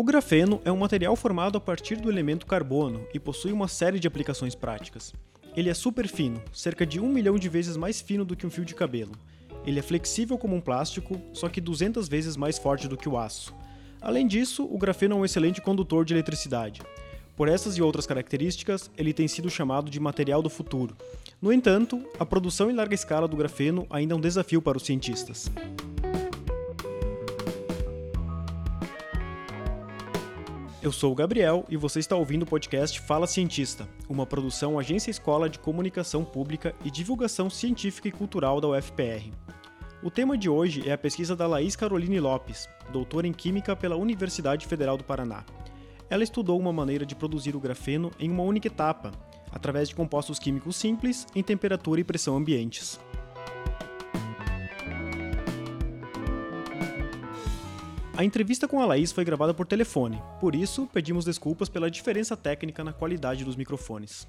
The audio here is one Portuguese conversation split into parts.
O grafeno é um material formado a partir do elemento carbono e possui uma série de aplicações práticas. Ele é super fino, cerca de um milhão de vezes mais fino do que um fio de cabelo. Ele é flexível como um plástico, só que 200 vezes mais forte do que o aço. Além disso, o grafeno é um excelente condutor de eletricidade. Por essas e outras características, ele tem sido chamado de material do futuro. No entanto, a produção em larga escala do grafeno ainda é um desafio para os cientistas. Eu sou o Gabriel e você está ouvindo o podcast Fala Cientista, uma produção Agência Escola de Comunicação Pública e Divulgação Científica e Cultural da UFPR. O tema de hoje é a pesquisa da Laís Caroline Lopes, doutora em Química pela Universidade Federal do Paraná. Ela estudou uma maneira de produzir o grafeno em uma única etapa, através de compostos químicos simples em temperatura e pressão ambientes. A entrevista com a Laís foi gravada por telefone, por isso pedimos desculpas pela diferença técnica na qualidade dos microfones.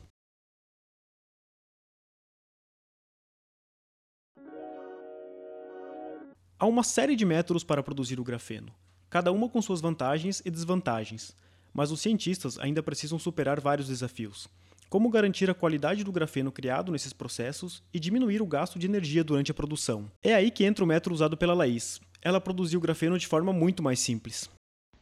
Há uma série de métodos para produzir o grafeno, cada uma com suas vantagens e desvantagens, mas os cientistas ainda precisam superar vários desafios. Como garantir a qualidade do grafeno criado nesses processos e diminuir o gasto de energia durante a produção? É aí que entra o método usado pela Laís, ela produziu grafeno de forma muito mais simples.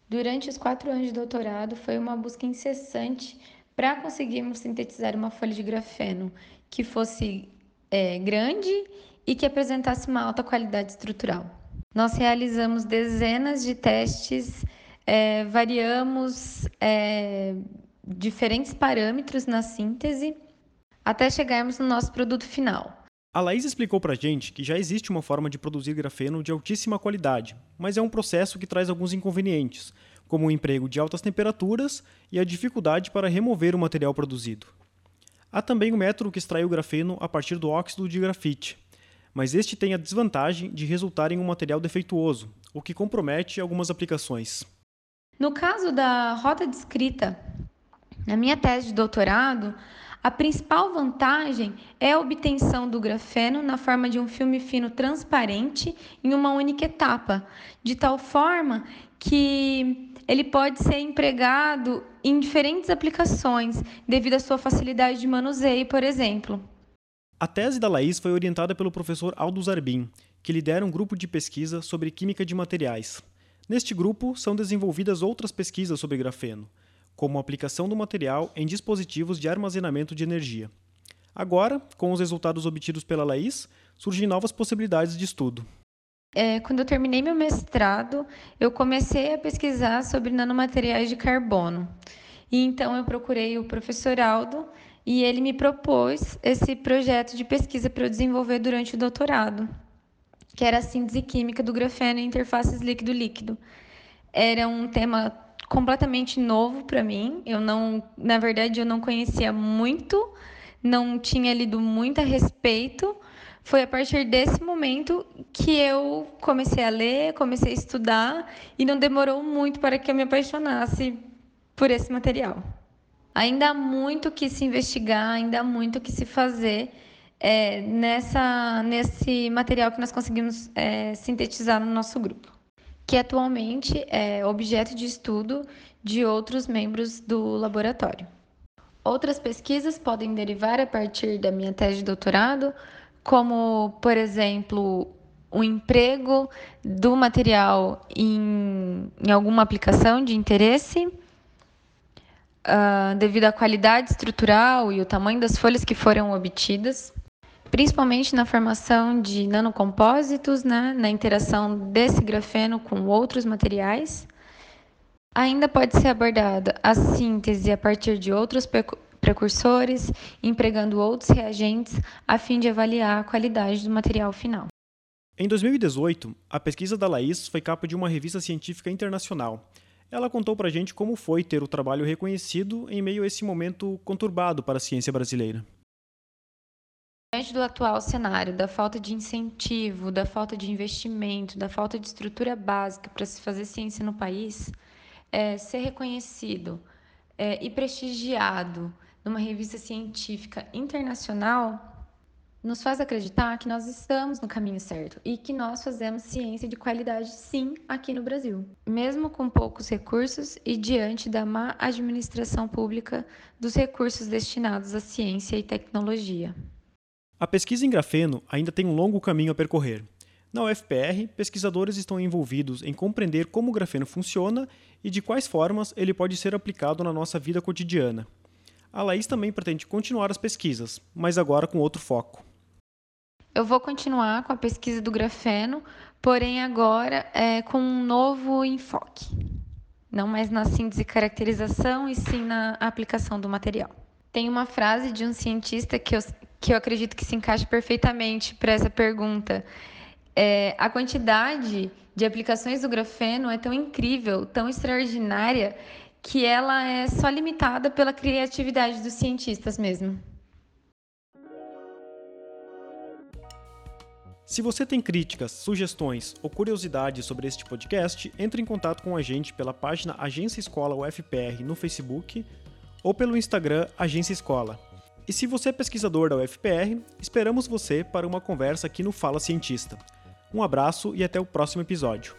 Durante os quatro anos de doutorado, foi uma busca incessante para conseguirmos sintetizar uma folha de grafeno que fosse é, grande e que apresentasse uma alta qualidade estrutural. Nós realizamos dezenas de testes, é, variamos é, diferentes parâmetros na síntese até chegarmos no nosso produto final. A Laís explicou pra gente que já existe uma forma de produzir grafeno de altíssima qualidade, mas é um processo que traz alguns inconvenientes, como o emprego de altas temperaturas e a dificuldade para remover o material produzido. Há também o método que extrai o grafeno a partir do óxido de grafite, mas este tem a desvantagem de resultar em um material defeituoso, o que compromete algumas aplicações. No caso da rota descrita na minha tese de doutorado, a principal vantagem é a obtenção do grafeno na forma de um filme fino transparente em uma única etapa, de tal forma que ele pode ser empregado em diferentes aplicações, devido à sua facilidade de manuseio, por exemplo. A tese da Laís foi orientada pelo professor Aldo Zarbin, que lidera um grupo de pesquisa sobre química de materiais. Neste grupo são desenvolvidas outras pesquisas sobre grafeno, como a aplicação do material em dispositivos de armazenamento de energia. Agora, com os resultados obtidos pela Laís, surgem novas possibilidades de estudo. É, quando eu terminei meu mestrado, eu comecei a pesquisar sobre nanomateriais de carbono. E então eu procurei o professor Aldo e ele me propôs esse projeto de pesquisa para eu desenvolver durante o doutorado, que era a síntese química do grafeno em interfaces líquido-líquido. Era um tema completamente novo para mim. Eu não, na verdade, eu não conhecia muito, não tinha lido muito a respeito. Foi a partir desse momento que eu comecei a ler, comecei a estudar e não demorou muito para que eu me apaixonasse por esse material. Ainda há muito que se investigar, ainda há muito que se fazer é, nessa, nesse material que nós conseguimos é, sintetizar no nosso grupo que atualmente é objeto de estudo de outros membros do laboratório. Outras pesquisas podem derivar a partir da minha tese de doutorado, como, por exemplo, o emprego do material em, em alguma aplicação de interesse, uh, devido à qualidade estrutural e o tamanho das folhas que foram obtidas principalmente na formação de nanocompósitos, né, na interação desse grafeno com outros materiais. Ainda pode ser abordada a síntese a partir de outros precursores, empregando outros reagentes, a fim de avaliar a qualidade do material final. Em 2018, a pesquisa da Laís foi capa de uma revista científica internacional. Ela contou para a gente como foi ter o trabalho reconhecido em meio a esse momento conturbado para a ciência brasileira. Diante do atual cenário, da falta de incentivo, da falta de investimento, da falta de estrutura básica para se fazer ciência no país, é, ser reconhecido é, e prestigiado numa revista científica internacional nos faz acreditar que nós estamos no caminho certo e que nós fazemos ciência de qualidade sim aqui no Brasil, mesmo com poucos recursos e diante da má administração pública dos recursos destinados à ciência e tecnologia. A pesquisa em grafeno ainda tem um longo caminho a percorrer. Na UFPR, pesquisadores estão envolvidos em compreender como o grafeno funciona e de quais formas ele pode ser aplicado na nossa vida cotidiana. A Laís também pretende continuar as pesquisas, mas agora com outro foco. Eu vou continuar com a pesquisa do grafeno, porém agora é, com um novo enfoque. Não mais na síntese e caracterização, e sim na aplicação do material. Tem uma frase de um cientista que eu, que eu acredito que se encaixa perfeitamente para essa pergunta. É, a quantidade de aplicações do grafeno é tão incrível, tão extraordinária, que ela é só limitada pela criatividade dos cientistas mesmo. Se você tem críticas, sugestões ou curiosidades sobre este podcast, entre em contato com a gente pela página Agência Escola UFPR no Facebook ou pelo Instagram Agência Escola. E se você é pesquisador da UFPR, esperamos você para uma conversa aqui no Fala Cientista. Um abraço e até o próximo episódio.